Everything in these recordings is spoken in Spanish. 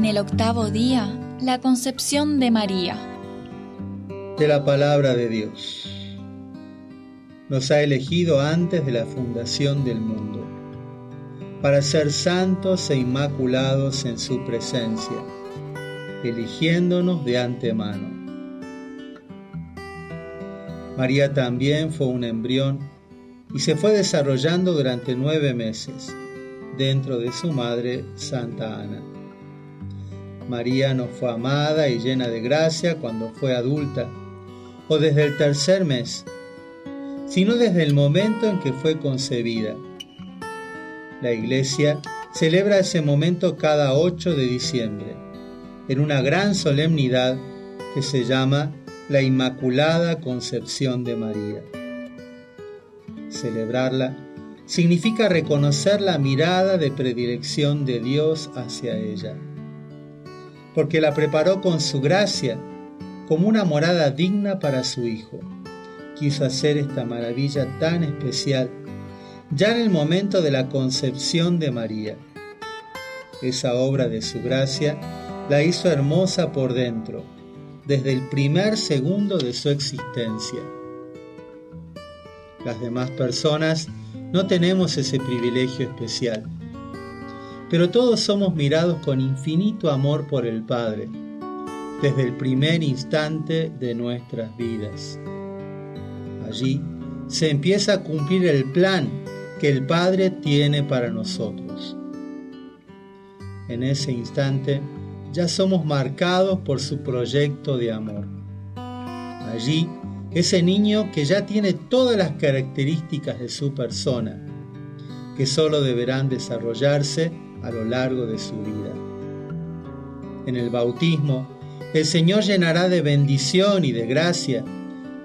En el octavo día, la concepción de María. De la palabra de Dios. Nos ha elegido antes de la fundación del mundo, para ser santos e inmaculados en su presencia, eligiéndonos de antemano. María también fue un embrión y se fue desarrollando durante nueve meses dentro de su madre Santa Ana. María no fue amada y llena de gracia cuando fue adulta o desde el tercer mes, sino desde el momento en que fue concebida. La iglesia celebra ese momento cada 8 de diciembre, en una gran solemnidad que se llama la Inmaculada Concepción de María. Celebrarla significa reconocer la mirada de predilección de Dios hacia ella, porque la preparó con su gracia como una morada digna para su Hijo. Quiso hacer esta maravilla tan especial ya en el momento de la concepción de María. Esa obra de su gracia la hizo hermosa por dentro, desde el primer segundo de su existencia. Las demás personas no tenemos ese privilegio especial. Pero todos somos mirados con infinito amor por el Padre, desde el primer instante de nuestras vidas. Allí se empieza a cumplir el plan que el Padre tiene para nosotros. En ese instante ya somos marcados por su proyecto de amor. Allí ese niño que ya tiene todas las características de su persona, que solo deberán desarrollarse a lo largo de su vida. En el bautismo, el Señor llenará de bendición y de gracia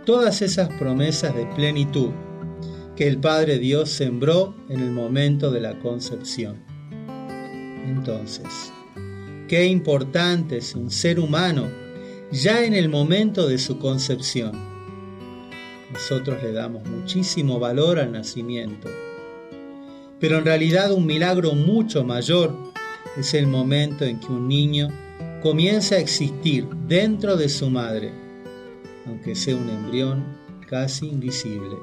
todas esas promesas de plenitud que el Padre Dios sembró en el momento de la concepción. Entonces, qué importante es un ser humano ya en el momento de su concepción nosotros le damos muchísimo valor al nacimiento. Pero en realidad un milagro mucho mayor es el momento en que un niño comienza a existir dentro de su madre, aunque sea un embrión casi invisible.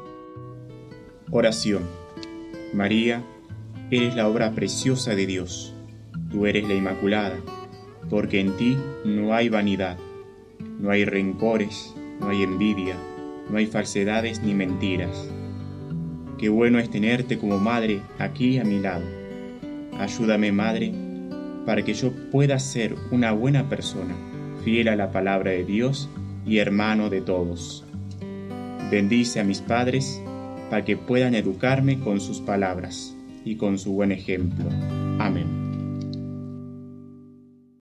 Oración. María, eres la obra preciosa de Dios. Tú eres la Inmaculada, porque en ti no hay vanidad, no hay rencores, no hay envidia no hay falsedades ni mentiras. Qué bueno es tenerte como madre aquí a mi lado. Ayúdame, madre, para que yo pueda ser una buena persona, fiel a la palabra de Dios y hermano de todos. Bendice a mis padres para que puedan educarme con sus palabras y con su buen ejemplo. Amén.